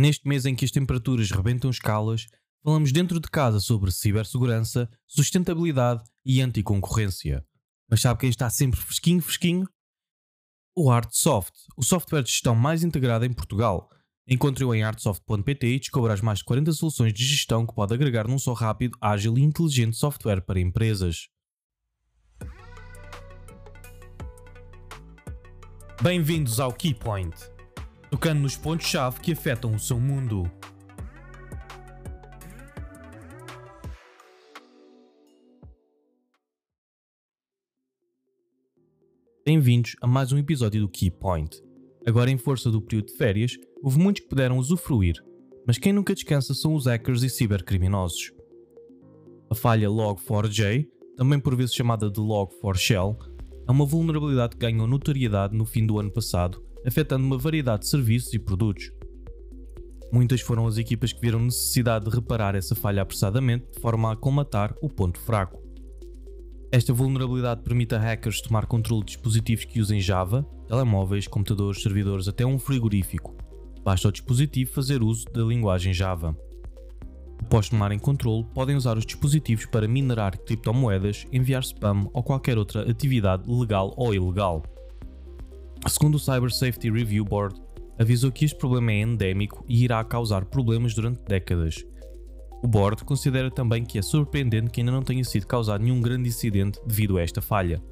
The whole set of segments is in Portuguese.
Neste mês em que as temperaturas rebentam escalas, falamos dentro de casa sobre cibersegurança, sustentabilidade e anticoncorrência. Mas sabe quem está sempre fresquinho, fresquinho? O Artsoft, o software de gestão mais integrado em Portugal. Encontre-o em artsoft.pt e descubra as mais de 40 soluções de gestão que pode agregar num só rápido, ágil e inteligente software para empresas. Bem-vindos ao Keypoint, tocando nos pontos-chave que afetam o seu mundo. Bem-vindos a mais um episódio do Keypoint. Agora, em força do período de férias, houve muitos que puderam usufruir, mas quem nunca descansa são os hackers e cibercriminosos. A falha Log4j, também por vezes chamada de Log4Shell, é uma vulnerabilidade que ganhou notoriedade no fim do ano passado, afetando uma variedade de serviços e produtos. Muitas foram as equipas que viram necessidade de reparar essa falha apressadamente de forma a colmatar o ponto fraco. Esta vulnerabilidade permite a hackers tomar controle de dispositivos que usem Java, telemóveis, computadores, servidores, até um frigorífico. Basta ao dispositivo fazer uso da linguagem Java. Após tomarem controle, podem usar os dispositivos para minerar criptomoedas, enviar spam ou qualquer outra atividade legal ou ilegal. Segundo o Cyber Safety Review Board, avisou que este problema é endémico e irá causar problemas durante décadas. O board considera também que é surpreendente que ainda não tenha sido causado nenhum grande incidente devido a esta falha.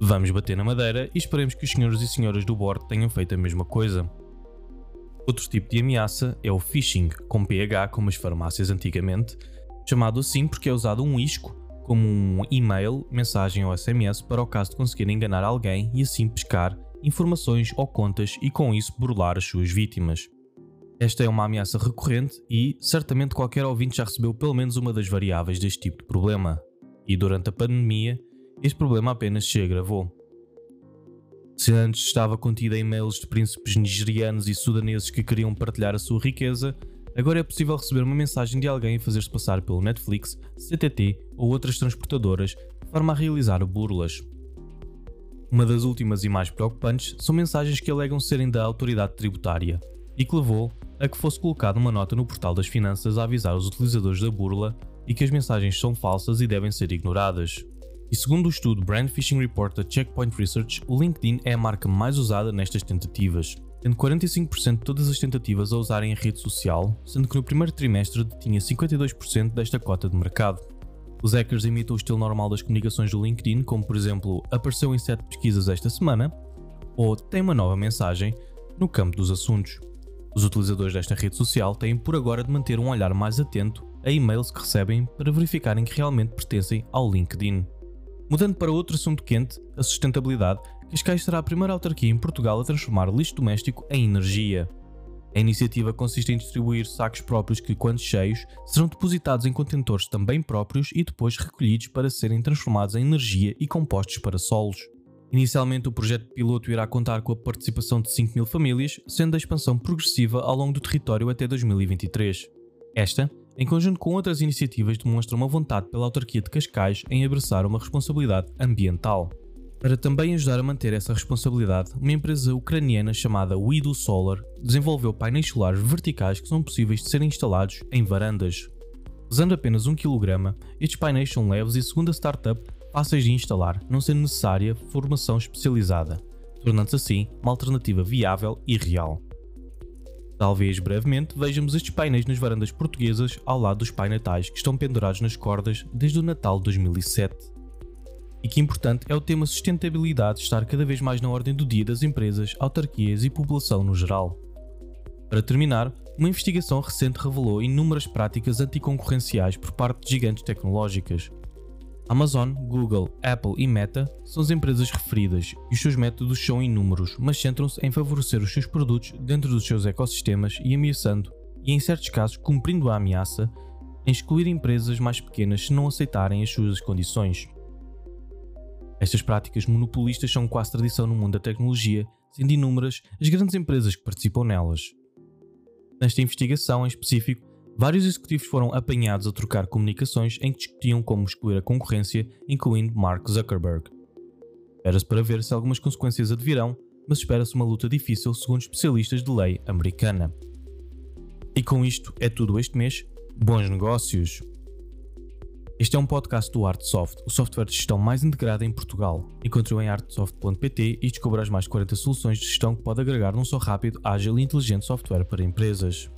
Vamos bater na madeira e esperemos que os senhores e senhoras do board tenham feito a mesma coisa. Outro tipo de ameaça é o phishing, com PH como as farmácias antigamente, chamado assim porque é usado um isco como um e-mail, mensagem ou SMS para o caso de conseguir enganar alguém e assim pescar informações ou contas e com isso burlar as suas vítimas. Esta é uma ameaça recorrente e certamente qualquer ouvinte já recebeu pelo menos uma das variáveis deste tipo de problema. E durante a pandemia, este problema apenas se agravou. Se antes estava contida em e-mails de príncipes nigerianos e sudaneses que queriam partilhar a sua riqueza, agora é possível receber uma mensagem de alguém e fazer-se passar pelo Netflix, CTT ou outras transportadoras de forma a realizar burlas. Uma das últimas e mais preocupantes são mensagens que alegam serem da autoridade tributária e que levou a que fosse colocada uma nota no portal das finanças a avisar os utilizadores da burla e que as mensagens são falsas e devem ser ignoradas. E segundo o estudo Brand Phishing Report da Checkpoint Research, o LinkedIn é a marca mais usada nestas tentativas, tendo 45% de todas as tentativas a usarem a rede social, sendo que no primeiro trimestre detinha 52% desta cota de mercado. Os hackers imitam o estilo normal das comunicações do LinkedIn, como por exemplo, apareceu em 7 pesquisas esta semana, ou tem uma nova mensagem no campo dos assuntos. Os utilizadores desta rede social têm por agora de manter um olhar mais atento a e-mails que recebem para verificarem que realmente pertencem ao LinkedIn. Mudando para outro assunto quente, a sustentabilidade, Cascais será a primeira autarquia em Portugal a transformar lixo doméstico em energia. A iniciativa consiste em distribuir sacos próprios que, quando cheios, serão depositados em contentores também próprios e depois recolhidos para serem transformados em energia e compostos para solos. Inicialmente, o projeto piloto irá contar com a participação de 5 mil famílias, sendo a expansão progressiva ao longo do território até 2023. Esta em conjunto com outras iniciativas, demonstra uma vontade pela autarquia de Cascais em abraçar uma responsabilidade ambiental. Para também ajudar a manter essa responsabilidade, uma empresa ucraniana chamada Wido Solar desenvolveu painéis solares verticais que são possíveis de serem instalados em varandas. Usando apenas 1 kg, estes painéis são leves e, segundo a startup, fáceis de instalar, não sendo necessária formação especializada, tornando-se assim uma alternativa viável e real. Talvez brevemente vejamos estes painéis nas varandas portuguesas ao lado dos painetais que estão pendurados nas cordas desde o Natal de 2007. E que importante é o tema sustentabilidade estar cada vez mais na ordem do dia das empresas, autarquias e população no geral. Para terminar, uma investigação recente revelou inúmeras práticas anticoncorrenciais por parte de gigantes tecnológicas, Amazon, Google, Apple e Meta são as empresas referidas e os seus métodos são inúmeros, mas centram-se em favorecer os seus produtos dentro dos seus ecossistemas e ameaçando, e em certos casos cumprindo a ameaça, em excluir empresas mais pequenas se não aceitarem as suas condições. Estas práticas monopolistas são quase tradição no mundo da tecnologia, sendo inúmeras as grandes empresas que participam nelas. Nesta investigação em específico, Vários executivos foram apanhados a trocar comunicações em que discutiam como excluir a concorrência, incluindo Mark Zuckerberg. Espera-se para ver se algumas consequências advirão, mas espera-se uma luta difícil segundo especialistas de lei americana. E com isto é tudo este mês. Bons negócios! Este é um podcast do Artsoft, o software de gestão mais integrado em Portugal. Encontre-o em artsoft.pt e descubra as mais 40 soluções de gestão que pode agregar num só rápido, ágil e inteligente software para empresas.